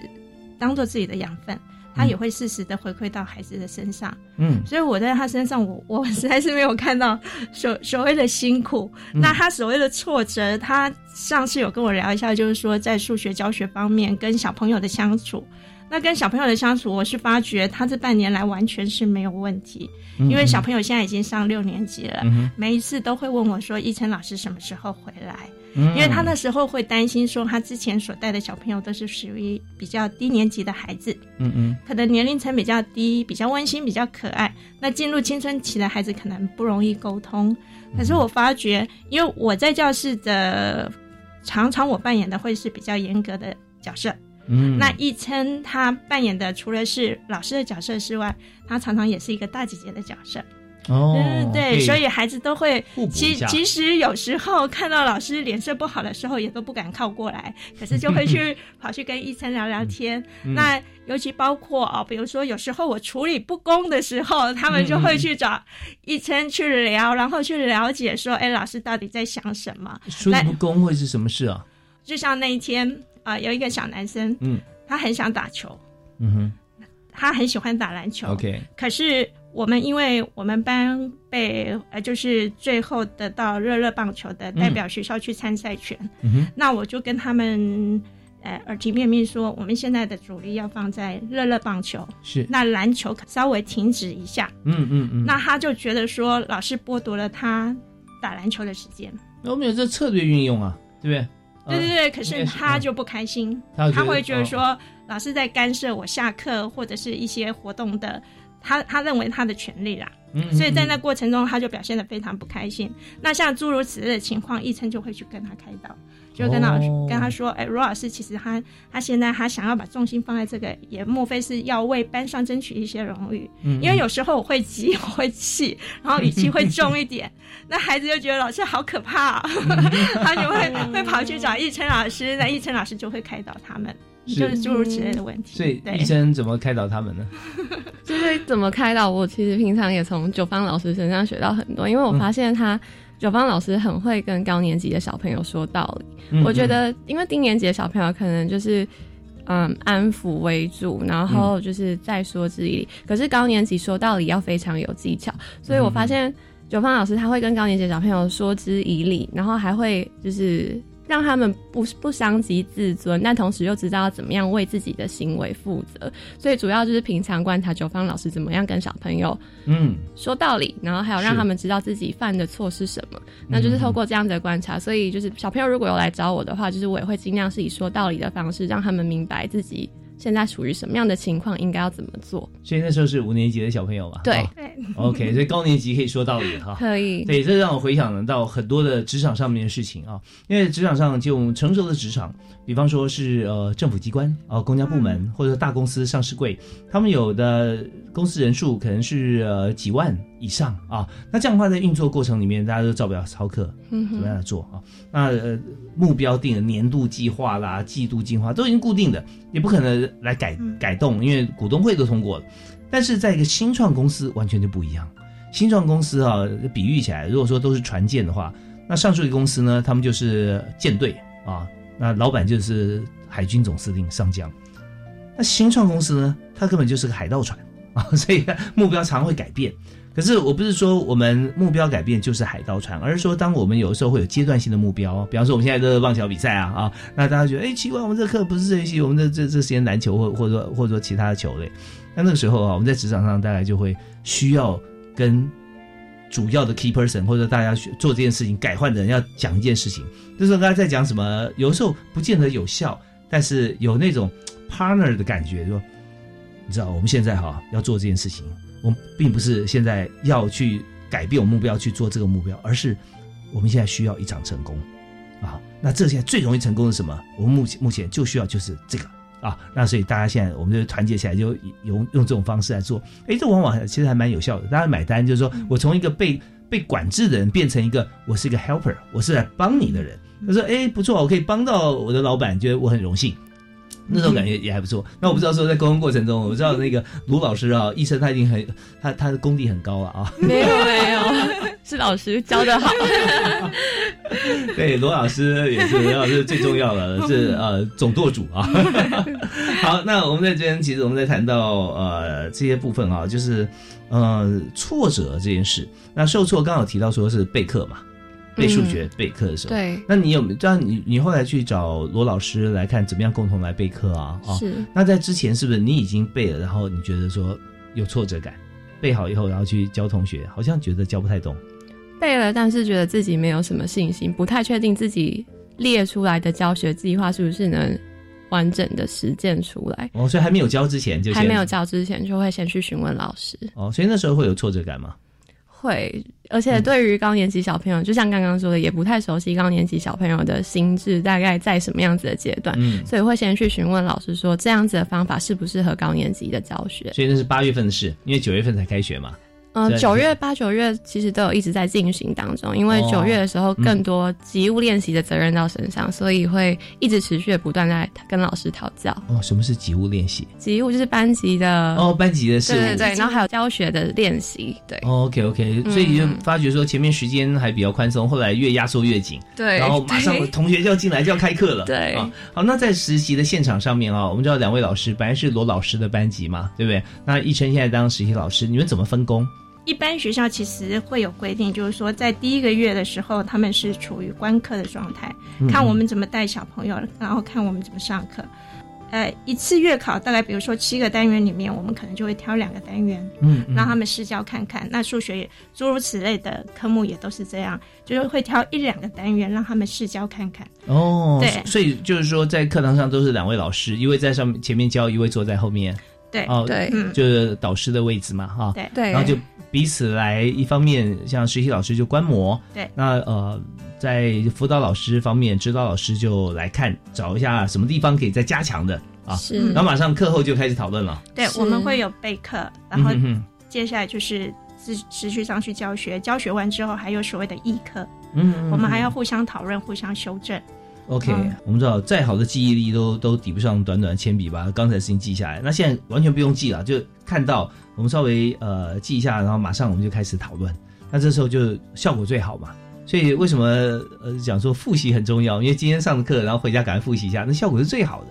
当做自己的养分，他也会适时的回馈到孩子的身上。嗯，所以我在他身上，我我实在是没有看到所所谓的辛苦。那他所谓的挫折，他上次有跟我聊一下，就是说在数学教学方面跟小朋友的相处。那跟小朋友的相处，我是发觉他这半年来完全是没有问题，因为小朋友现在已经上六年级了，每一次都会问我说：“一晨老师什么时候回来？”因为他那时候会担心说，他之前所带的小朋友都是属于比较低年级的孩子，嗯嗯，可能年龄层比较低，比较温馨，比较可爱。那进入青春期的孩子可能不容易沟通。可是我发觉，因为我在教室的常常我扮演的会是比较严格的角色。嗯，那一琛他扮演的除了是老师的角色之外，他常常也是一个大姐姐的角色。哦，对，所以孩子都会其其实有时候看到老师脸色不好的时候，也都不敢靠过来，可是就会去 *laughs* 跑去跟医生聊聊天。嗯那尤其包括哦，比如说有时候我处理不公的时候，他们就会去找医生去聊，然后去了解说，哎，老师到底在想什么？处理不公会是什么事啊？就像那一天啊、呃有一个小男生，嗯他很想打球，嗯哼他很喜欢打篮球。，OK，可是我们因为我们班被呃就是最后得到热热棒球的代表学校去参赛权，那我就跟他们呃耳提面命说，我们现在的主力要放在热热棒球，是，那篮球可稍微停止一下。嗯嗯嗯，那他就觉得说老师剥夺了他打篮球的时间。那我们有这策略运用啊，对不对？呃对对对，可是他就不开心，他会觉得说老师在干涉我下课或者是一些活动的，他他认为他的权利啦，嗯所以在那过程中他就表现得非常不开心。那像诸如此类的情况，医生就会去跟他开导，就跟老师、哦。跟他说，哎，罗老师其实他他现在他想要把重心放在这个，也莫非是要为班上争取一些荣誉？嗯因为有时候我会急，*laughs* 我会气，然后语气会重一点，*laughs* 那孩子就觉得老师好可怕、啊，*laughs* 他就会会跑去找易琛老师，那易琛老师就会开导他们，是就是诸如此类的问题。所以对医生怎么开导他们呢？*laughs* 就是怎么开导我，其实平常也从九方老师身上学到很多，因为我发现他、九方老师很会跟高年级的小朋友说道理。嗯我觉得，因为低年级的小朋友可能就是。嗯，安抚为主，然后就是再说之以理。可是高年级说道理要非常有技巧，所以我发现九方老师他会跟高年级的小朋友说之以理，然后还会就是让他们不不伤及自尊，但同时又知道怎么样为自己的行为负责。所以主要就是平常观察九方老师怎么样跟小朋友嗯说道理，然后还有让他们知道自己犯的错是什么。那就是透过这样子的观察，所以就是小朋友如果有来找我的话，就是我也会尽量是以说道理的方式，让他们明白自己现在处于什么样的情况，应该要怎么做。所以那时候是五年级的小朋友嘛？对 OK，所以高年级可以说道理哈。*laughs* 可以，对，这让我回想到很多的职场上面的事情啊，因为职场上就成熟的职场，比方说是呃政府机关啊、公家部门或者大公司上市柜，他们有的公司人数可能是呃几万以上啊，那这样的话在运作过程里面，大家都照表操课，嗯怎么样做啊？那呃目标定了年度计划啦、季度计划都已经固定的，也不可能来改改动，因为股东会都通过了。但是在一个新创公司完全就不一样。新创公司啊，比喻起来，如果说都是船舰的话，那上述的公司呢，他们就是舰队啊，那老板就是海军总司令上将。那新创公司呢，它根本就是个海盗船 *laughs* 啊，所以目标常会改变。可是我不是说我们目标改变就是海盗船，而是说当我们有的时候会有阶段性的目标，比方说我们现在的棒球比赛啊啊，那大家觉得哎奇怪，我们这课不是这学期，我们这这这时间篮球或或者说或者说其他的球类，那那个时候啊，我们在职场上大概就会需要跟主要的 key person 或者大家做这件事情改换的人要讲一件事情，就是说刚才在讲什么，有时候不见得有效，但是有那种 partner 的感觉，说你知道我们现在哈要做这件事情，我们并不是现在要去改变我目标去做这个目标，而是我们现在需要一场成功啊。那这现在最容易成功的是什么？我们目前目前就需要就是这个啊。那所以大家现在我们就团结起来，就用用这种方式来做。哎，这往往其实还蛮有效的，大家买单就是说我从一个被被管制的人变成一个我是一个 helper，我是来帮你的人。他说：“哎，不错，我可以帮到我的老板，觉得我很荣幸。”那种感觉也还不错。那我不知道说在沟通过程中，我知道那个卢老师啊，医生他已经很他他的功底很高了啊。没有没有，*laughs* 是老师教的好。*laughs* *laughs* 对，罗老师也是，罗老师最重要的 *laughs* 是呃总舵主啊。*laughs* 好，那我们在这边其实我们在谈到呃这些部分啊，就是呃挫折这件事。那受挫刚好提到说是备课嘛，背数学备课的时候，对，那你有没有这样？你你后来去找罗老师来看怎么样共同来备课啊？啊，是。那在之前是不是你已经背了，然后你觉得说有挫折感？背好以后，然后去教同学，好像觉得教不太懂。背了，但是觉得自己没有什么信心，不太确定自己列出来的教学计划是不是能完整的实践出来。哦，所以还没有教之前就还没有教之前，就会先去询问老师。哦，所以那时候会有挫折感吗？会，而且对于高年级小朋友，就像刚刚说的，也不太熟悉高年级小朋友的心智大概在什么样子的阶段，嗯所以会先去询问老师说，这样子的方法适不适合高年级的教学。所以那是八月份的事，因为九月份才开学嘛。嗯，九月、八九月其实都有一直在进行当中，因为九月的时候更多集物练习的责任到身上，所以会一直持续的不断在跟老师讨教。哦，什么是集物练习？集物就是班级的哦，班级的事对对对，然后还有教学的练习。对，OK OK，所以就发觉说前面时间还比较宽松，后来越压缩越紧。对，然后马上同学就要进来就要开课了。对啊，好，那在实习的现场上面啊，我们知道两位老师本来是罗老师的班级嘛，对不对？那一琛现在当实习老师，你们怎么分工？一般学校其实会有规定，就是说在第一个月的时候，他们是处于观课的状态，看我们怎么带小朋友，然后看我们怎么上课。呃，一次月考大概比如说七个单元里面，我们可能就会挑两个单元，嗯，让他们试教看看。那数学诸如此类的科目也都是这样，就是会挑一两个单元让他们试教看看。哦，对，所以就是说在课堂上都是两位老师，一位在上面前面教，一位坐在后面。对，哦，对，就是导师的位置嘛，哈，对。对，然后就彼此来，一方面像实习老师就观摩，对，那呃，在辅导老师方面，指导老师就来看，找一下什么地方可以再加强的啊，是，然后马上课后就开始讨论了，对，我们会有备课，然后接下来就是持持续上去教学，教学完之后还有所谓的议课，嗯，我们还要互相讨论，互相修正。OK，我们知道再好的记忆力都都抵不上短短的铅笔，把刚才的事情记下来。那现在完全不用记了，就看到我们稍微呃记一下，然后马上我们就开始讨论。那这时候就效果最好嘛。所以为什么呃讲说复习很重要？因为今天上的课，然后回家赶快复习一下，那效果是最好的。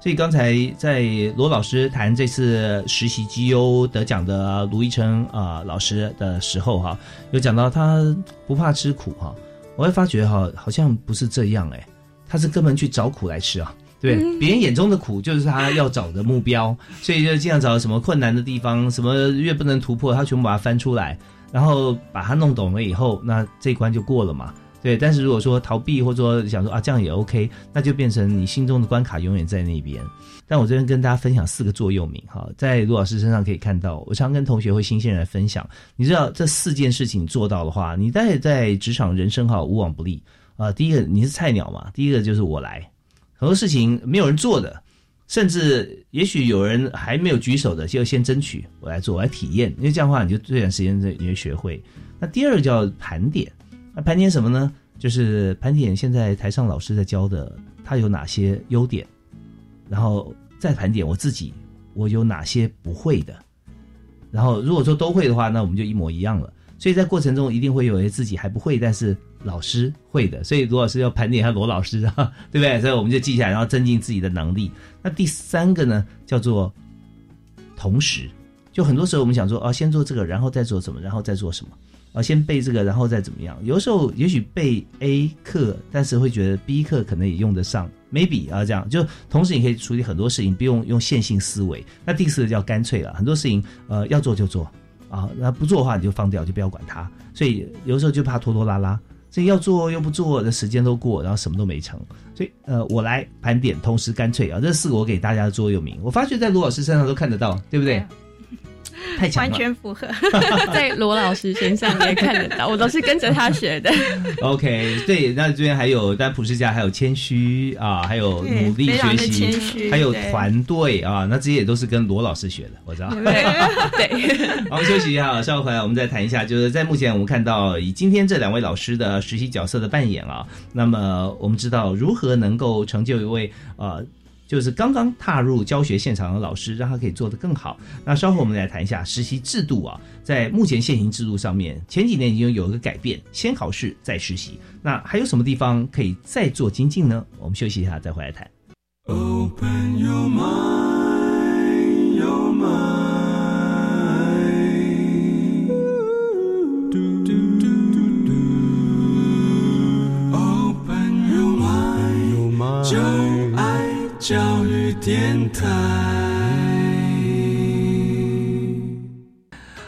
所以刚才在罗老师谈这次实习绩优得奖的卢一成啊老师的时候哈，有讲到他不怕吃苦哈，我会发觉哈好像不是这样哎。他是根本去找苦来吃啊，对别人眼中的苦就是他要找的目标，所以就经常找什么困难的地方，什么越不能突破，他全部把它翻出来，然后把它弄懂了以后，那这一关就过了嘛。对，但是如果说逃避或者说想说啊这样也 OK，那就变成你心中的关卡永远在那边。但我这边跟大家分享四个座右铭哈，在卢老师身上可以看到，我常跟同学会新鲜人分享，你知道这四件事情做到的话，你在在职场人生哈无往不利。啊，第一个你是菜鸟嘛，第一个就是我来，很多事情没有人做的，甚至也许有人还没有举手的，就先争取我来做，我来体验，因为这样的话你就最短时间内你就学会。那第二个叫盘点，那盘点什么呢？就是盘点现在台上老师在教的，他有哪些优点，然后再盘点我自己，我有哪些不会的，然后如果说都会的话，那我们就一模一样了。所以在过程中一定会有些自己还不会，但是老师会的。所以罗老师要盘点一下罗老师啊，对不对？所以我们就记下来，然后增进自己的能力。那第三个呢，叫做同时。就很多时候我们想说啊，先做这个，然后再做什么，然后再做什么啊？先背这个，然后再怎么样？有时候也许背 A 课，但是会觉得 B 课可能也用得上，maybe 啊这样。就同时你可以处理很多事情，不用用线性思维。那第四个叫干脆了，很多事情呃要做就做。啊，那不做的话你就放掉，就不要管它。所以有时候就怕拖拖拉拉，所以要做又不做的时间都过，然后什么都没成。所以呃，我来盘点，同时干脆啊，这四个我给大家的座右铭，我发觉在卢老师身上都看得到，对不对？太强了，完全符合，*laughs* 在罗老师身上也看得到，我都是跟着他学的。OK，对，那这边还有，但普世家还有谦虚啊，还有努力学习，还有团队啊，那这些也都是跟罗老师学的，我知道。对，*laughs* *laughs* 我们休息一下，稍后回来我们再谈一下，就是在目前我们看到以今天这两位老师的实习角色的扮演啊，那么我们知道如何能够成就一位呃。就是刚刚踏入教学现场的老师，让他可以做得更好。那稍后我们来谈一下实习制度啊，在目前现行制度上面，前几年已经有一个改变，先考试再实习。那还有什么地方可以再做精进呢？我们休息一下再回来谈。Open your mind, your mind. 电台。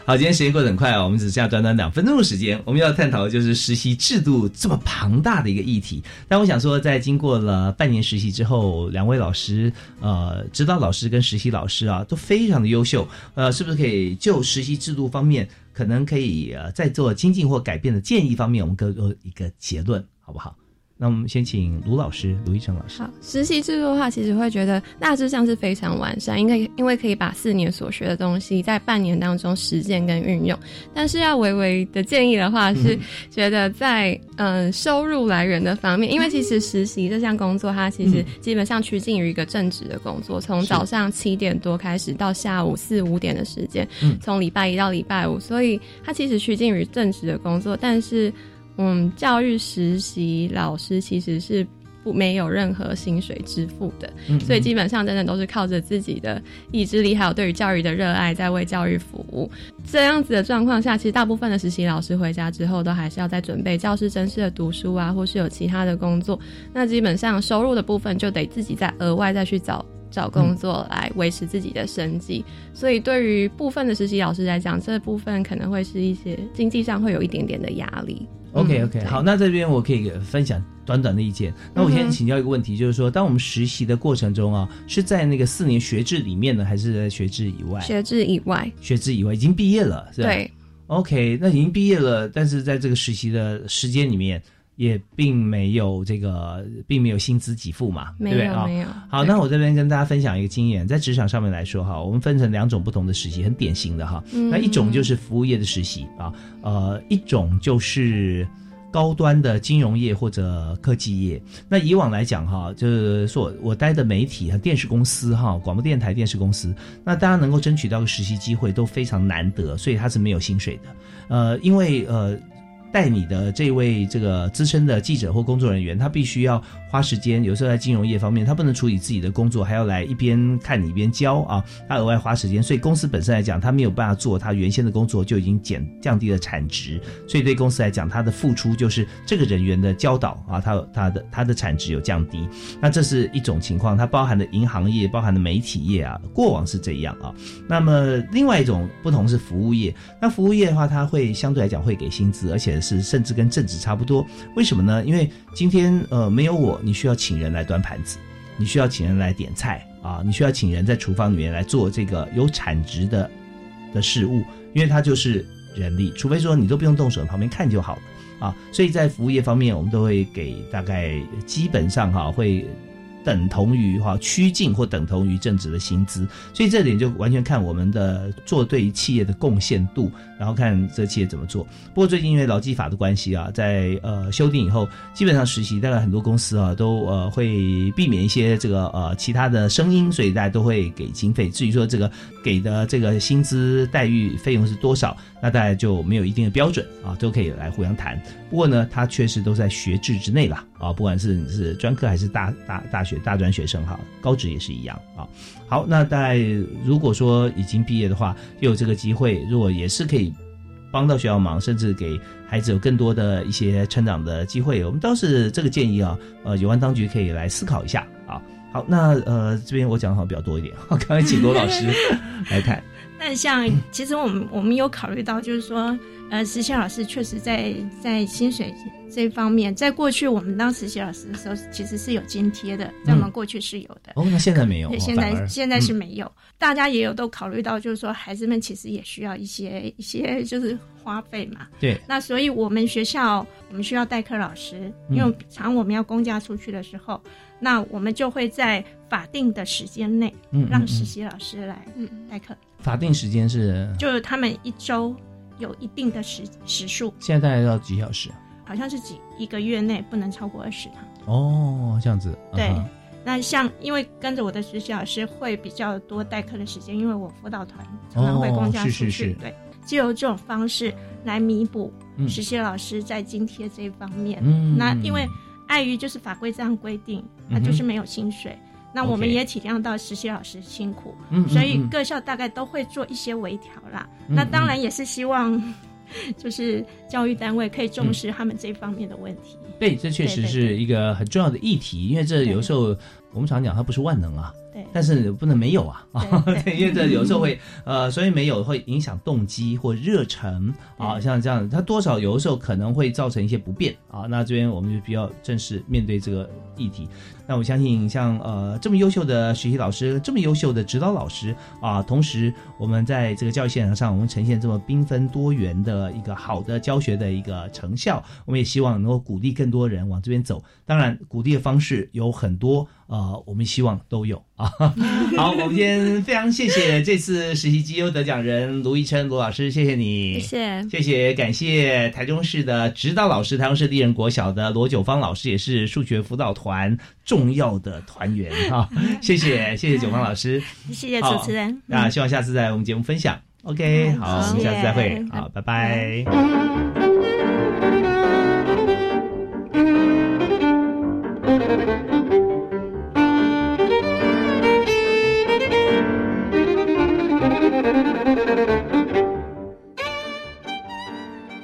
好，今天时间过得很快哦，我们只剩下短短两分钟的时间，我们要探讨的就是实习制度这么庞大的一个议题。但我想说，在经过了半年实习之后，两位老师，呃，指导老师跟实习老师啊，都非常的优秀。呃，是不是可以就实习制度方面，可能可以呃，在做精进或改变的建议方面，我们各做一个结论，好不好？那我们先请卢老师，卢一成老师。好，实习制度的话，其实会觉得大致上是非常完善，应该因为可以把四年所学的东西在半年当中实践跟运用。但是要微微的建议的话，是觉得在嗯收入来源的方面，因为其实实习这项工作，它其实基本上趋近于一个正职的工作，从早上七点多开始到下午四五点的时间，从礼拜一到礼拜五，所以它其实趋近于正职的工作，但是。嗯，教育实习老师其实是不没有任何薪水支付的，所以基本上真的都是靠着自己的意志力，还有对于教育的热爱，在为教育服务。这样子的状况下，其实大部分的实习老师回家之后，都还是要在准备教师正式的读书啊，或是有其他的工作。那基本上收入的部分，就得自己再额外再去找找工作来维持自己的生计。所以对于部分的实习老师来讲，这部分可能会是一些经济上会有一点点的压力。OK OK，好，那这边我可以分享短短的意见。那我先请教一个问题，就是说，当我们实习的过程中啊，是在那个四年学制里面呢，还是在学制以外？学制以外，学制以外，已经毕业了，是吧？对。OK，那已经毕业了，但是在这个实习的时间里面，也并没有这个，并没有薪资给付嘛，对不对啊？没有。好，那我这边跟大家分享一个经验，在职场上面来说哈，我们分成两种不同的实习，很典型的哈。那一种就是服务业的实习啊，呃，一种就是。高端的金融业或者科技业，那以往来讲哈，就是说我待的媒体和电视公司哈，广播电台、电视公司，那大家能够争取到个实习机会都非常难得，所以他是没有薪水的。呃，因为呃。带你的这位这个资深的记者或工作人员，他必须要花时间，有时候在金融业方面，他不能处理自己的工作，还要来一边看你一边教啊，他额外花时间，所以公司本身来讲，他没有办法做他原先的工作，就已经减降低了产值，所以对公司来讲，他的付出就是这个人员的教导啊，他他的他的产值有降低，那这是一种情况，它包含的银行业，包含的媒体业啊，过往是这样啊，那么另外一种不同是服务业，那服务业的话，它会相对来讲会给薪资，而且。是甚至跟正职差不多，为什么呢？因为今天呃没有我，你需要请人来端盘子，你需要请人来点菜啊，你需要请人在厨房里面来做这个有产值的的事物，因为它就是人力，除非说你都不用动手，旁边看就好了啊。所以在服务业方面，我们都会给大概基本上哈会。等同于哈趋近或等同于正职的薪资，所以这点就完全看我们的做对企业的贡献度，然后看这企业怎么做。不过最近因为劳基法的关系啊，在呃修订以后，基本上实习大概很多公司啊都呃会避免一些这个呃其他的声音，所以大家都会给经费。至于说这个给的这个薪资待遇费用是多少，那大家就没有一定的标准啊，都可以来互相谈。不过呢，它确实都在学制之内了啊，不管是你是专科还是大大大学。大专学生哈，高职也是一样啊。好，那在如果说已经毕业的话，又有这个机会，如果也是可以帮到学校忙，甚至给孩子有更多的一些成长的机会，我们倒是这个建议啊。呃，有关当局可以来思考一下啊。好，那呃这边我讲的好像比较多一点，*laughs* 刚刚请罗老师来看。那像其实我们我们有考虑到，就是说。呃，实习老师确实在在薪水这方面，在过去我们当实习老师的时候，其实是有津贴的，在我们过去是有的。哦，那现在没有。现在现在是没有，大家也有都考虑到，就是说孩子们其实也需要一些一些就是花费嘛。对。那所以我们学校我们需要代课老师，因为常我们要公假出去的时候，那我们就会在法定的时间内，让实习老师来代课。法定时间是？就是他们一周。有一定的时时数，现在大概要几小时？好像是几一个月内不能超过二十堂。哦，这样子。对，那像因为跟着我的实习老师会比较多代课的时间，因为我辅导团常常会公假出去，对，就由这种方式来弥补实习老师在津贴这一方面。那因为碍于就是法规这样规定，他就是没有薪水。那我们也体谅到实习老师辛苦，嗯所以各校大概都会做一些微调啦。那当然也是希望，*laughs* 就是教育单位可以重视他们这方面的问题。对，这确实是一个很重要的议题，因为这有时候我们常讲它不是万能啊。对，但是不能没有啊啊！*laughs* 对，因为这有时候会呃，所以没有会影响动机或热忱啊，像这样，它多少有的时候可能会造成一些不便啊。那这边我们就比较正式面对这个议题。那我相信，像呃这么优秀的学习老师，这么优秀的指导老师啊，同时我们在这个教育现场上，我们呈现这么缤纷多元的一个好的教学的一个成效，我们也希望能够鼓励更多人往这边走。当然，鼓励的方式有很多，呃，我们希望都有啊。*laughs* 好，我们今天非常谢谢这次实习绩优得奖人卢一琛卢老师，谢谢你，谢谢，谢谢，感谢台中市的指导老师，台中市丽人国小的罗九芳老师，也是数学辅导团重要的团员哈，谢谢，谢谢九芳老师，*laughs* 谢谢主持人，那希望下次在我们节目分享，OK，好，我们下次再会，好，拜拜。